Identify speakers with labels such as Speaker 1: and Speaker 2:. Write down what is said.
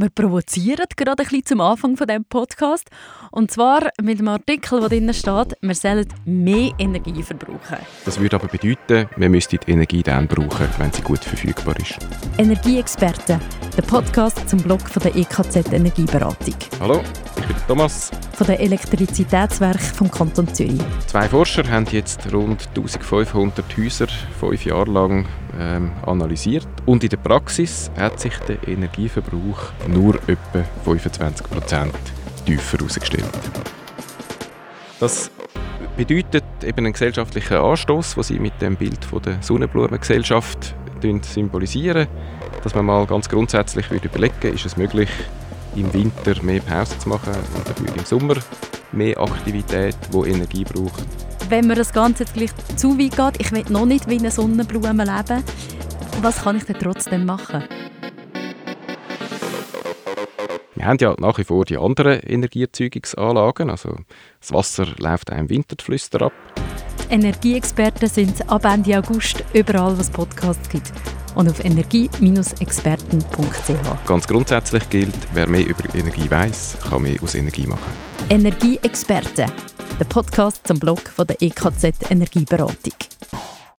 Speaker 1: Wir provozieren gerade ein bisschen zum Anfang von dem Podcast. Und zwar mit einem Artikel, der drin steht, wir sollen mehr Energie verbrauchen.
Speaker 2: Das würde aber bedeuten, wir müssten die Energie dann brauchen, wenn sie gut verfügbar ist.
Speaker 1: Energieexperten, der Podcast zum Blog von der EKZ Energieberatung.
Speaker 2: Hallo, ich bin Thomas.
Speaker 1: Von der Elektrizitätswerk vom Kanton Zürich.
Speaker 2: Zwei Forscher haben jetzt rund 1500 Häuser fünf Jahre lang ähm, analysiert und in der Praxis hat sich der Energieverbrauch nur etwa 25% tiefer herausgestellt. Das bedeutet eben einen gesellschaftlichen Anstoß, den sie mit dem Bild von der Sonnenblumengesellschaft symbolisieren, dass man mal ganz grundsätzlich würde überlegen, ist es möglich, im Winter mehr Pause zu machen und dafür im Sommer mehr Aktivität, die Energie braucht.
Speaker 1: Wenn mir das Ganze jetzt gleich zu weit geht, ich will noch nicht wie eine Sonnenblume leben, was kann ich denn trotzdem machen?
Speaker 2: Wir haben ja nach wie vor die anderen Energieerzeugungsanlagen. Also das Wasser läuft auch im Winter die Flüster ab.
Speaker 1: Energieexperten sind ab Ende August überall, wo es Podcasts gibt. Und auf energie-experten.ch.
Speaker 2: Ganz grundsätzlich gilt, wer mehr über Energie weiß, kann mehr aus Energie machen.
Speaker 1: Energieexperten, der Podcast zum Blog von der EKZ Energieberatung.